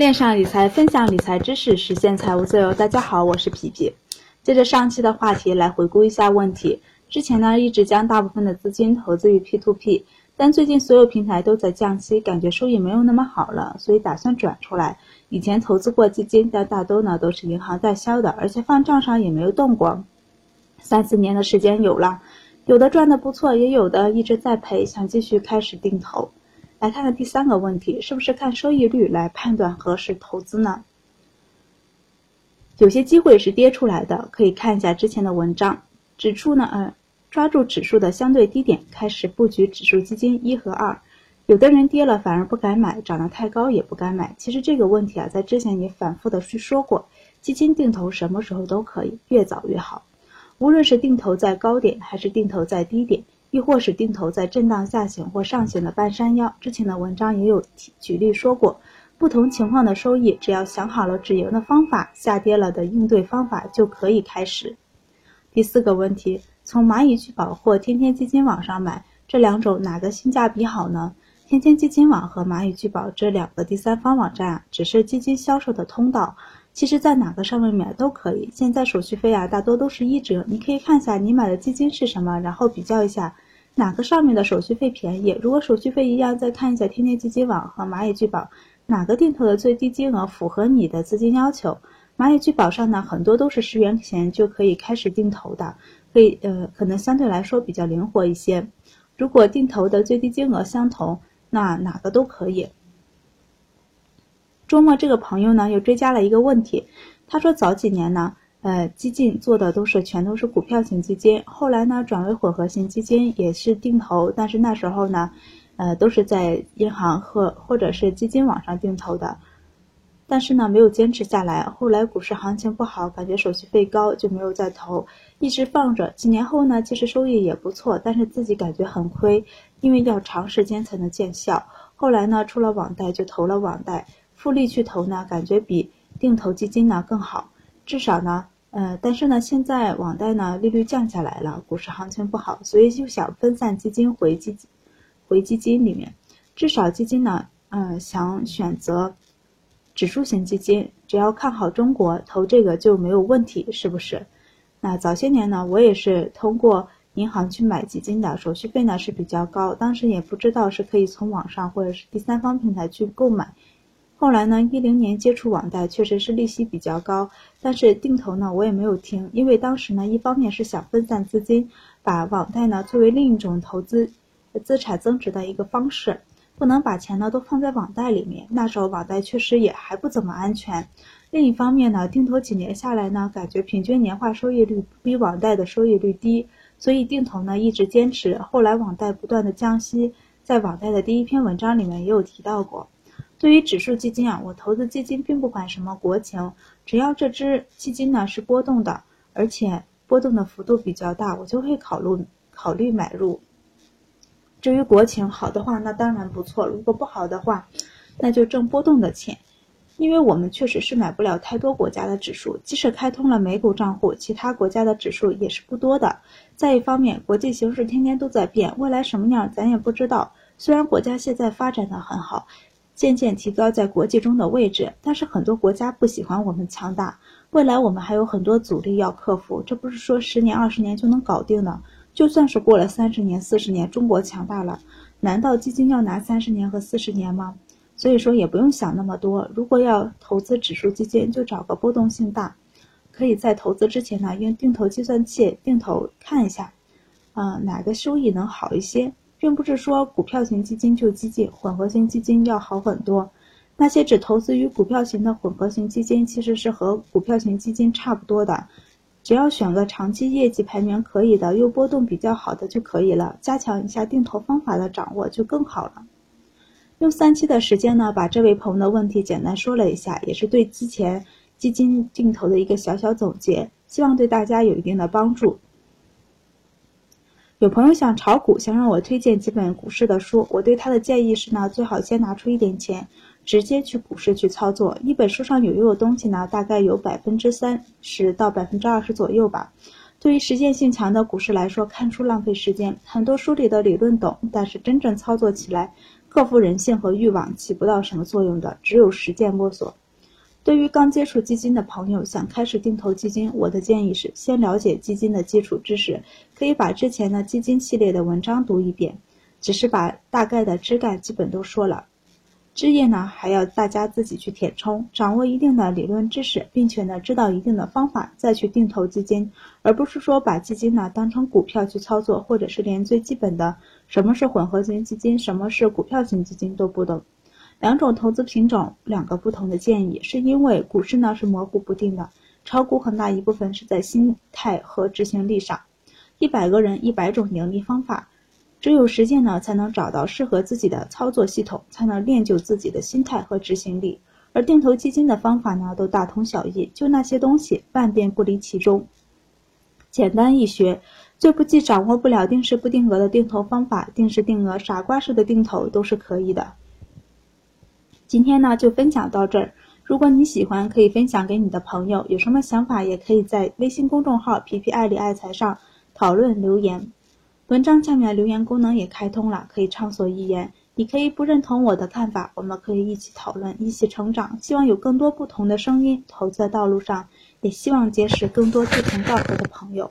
恋上理财，分享理财知识，实现财务自由。大家好，我是皮皮。接着上期的话题来回顾一下问题。之前呢，一直将大部分的资金投资于 P2P，但最近所有平台都在降息，感觉收益没有那么好了，所以打算转出来。以前投资过基金，但大多呢都是银行代销的，而且放账上也没有动过。三四年的时间有了，有的赚的不错，也有的一直在赔，想继续开始定投。来看看第三个问题，是不是看收益率来判断何时投资呢？有些机会是跌出来的，可以看一下之前的文章，指出呢，呃，抓住指数的相对低点开始布局指数基金一和二。有的人跌了反而不敢买，涨得太高也不敢买。其实这个问题啊，在之前也反复的去说过，基金定投什么时候都可以，越早越好。无论是定投在高点，还是定投在低点。亦或是定投在震荡下行或上行的半山腰，之前的文章也有举例说过，不同情况的收益，只要想好了止盈的方法，下跌了的应对方法就可以开始。第四个问题，从蚂蚁聚宝或天天基金网上买，这两种哪个性价比好呢？天天基金网和蚂蚁聚宝这两个第三方网站啊，只是基金销售的通道。其实，在哪个上面买都可以。现在手续费啊，大多都是一折。你可以看一下你买的基金是什么，然后比较一下哪个上面的手续费便宜。如果手续费一样，再看一下天天基金网和蚂蚁聚宝哪个定投的最低金额符合你的资金要求。蚂蚁聚宝上呢，很多都是十元钱就可以开始定投的，可以呃，可能相对来说比较灵活一些。如果定投的最低金额相同，那哪个都可以。周末这个朋友呢又追加了一个问题，他说早几年呢，呃，基金做的都是全都是股票型基金，后来呢转为混合型基金，也是定投，但是那时候呢，呃，都是在银行和或者是基金网上定投的，但是呢没有坚持下来，后来股市行情不好，感觉手续费高，就没有再投，一直放着。几年后呢，其实收益也不错，但是自己感觉很亏，因为要长时间才能见效。后来呢出了网贷，就投了网贷。复利去投呢，感觉比定投基金呢更好，至少呢，呃，但是呢，现在网贷呢利率降下来了，股市行情不好，所以就想分散基金回基，回基金里面，至少基金呢，嗯，想选择指数型基金，只要看好中国，投这个就没有问题，是不是？那早些年呢，我也是通过银行去买基金的，手续费呢是比较高，当时也不知道是可以从网上或者是第三方平台去购买。后来呢，一零年接触网贷，确实是利息比较高，但是定投呢，我也没有听，因为当时呢，一方面是想分散资金，把网贷呢作为另一种投资资产增值的一个方式，不能把钱呢都放在网贷里面，那时候网贷确实也还不怎么安全。另一方面呢，定投几年下来呢，感觉平均年化收益率比网贷的收益率低，所以定投呢一直坚持。后来网贷不断的降息，在网贷的第一篇文章里面也有提到过。对于指数基金啊，我投资基金并不管什么国情，只要这只基金呢是波动的，而且波动的幅度比较大，我就会考虑考虑买入。至于国情好的话，那当然不错；如果不好的话，那就挣波动的钱。因为我们确实是买不了太多国家的指数，即使开通了美股账户，其他国家的指数也是不多的。再一方面，国际形势天天都在变，未来什么样咱也不知道。虽然国家现在发展的很好。渐渐提高在国际中的位置，但是很多国家不喜欢我们强大，未来我们还有很多阻力要克服。这不是说十年二十年就能搞定的，就算是过了三十年四十年，中国强大了，难道基金要拿三十年和四十年吗？所以说也不用想那么多。如果要投资指数基金，就找个波动性大，可以在投资之前呢，用定投计算器定投看一下，嗯，哪个收益能好一些。并不是说股票型基金就激进，混合型基金要好很多。那些只投资于股票型的混合型基金，其实是和股票型基金差不多的。只要选个长期业绩排名可以的，又波动比较好的就可以了。加强一下定投方法的掌握就更好了。用三期的时间呢，把这位朋友的问题简单说了一下，也是对之前基金定投的一个小小总结，希望对大家有一定的帮助。有朋友想炒股，想让我推荐几本股市的书，我对他的建议是呢，最好先拿出一点钱，直接去股市去操作。一本书上有用的东西呢，大概有百分之三十到百分之二十左右吧。对于实践性强的股市来说，看书浪费时间，很多书里的理论懂，但是真正操作起来，克服人性和欲望起不到什么作用的，只有实践摸索。对于刚接触基金的朋友，想开始定投基金，我的建议是先了解基金的基础知识，可以把之前的基金系列的文章读一遍，只是把大概的枝干基本都说了，枝叶呢还要大家自己去填充，掌握一定的理论知识，并且呢知道一定的方法再去定投基金，而不是说把基金呢当成股票去操作，或者是连最基本的什么是混合型基金，什么是股票型基金都不懂。两种投资品种，两个不同的建议，是因为股市呢是模糊不定的，炒股很大一部分是在心态和执行力上。一百个人一百种盈利方法，只有实践呢才能找到适合自己的操作系统，才能练就自己的心态和执行力。而定投基金的方法呢都大同小异，就那些东西，万变不离其中，简单易学。最不济掌握不了定时不定额的定投方法，定时定额、傻瓜式的定投都是可以的。今天呢就分享到这儿。如果你喜欢，可以分享给你的朋友。有什么想法，也可以在微信公众号“皮皮爱理爱财”上讨论留言。文章下面留言功能也开通了，可以畅所欲言。你可以不认同我的看法，我们可以一起讨论，一起成长。希望有更多不同的声音。投资的道路上，也希望结识更多志同道合的朋友。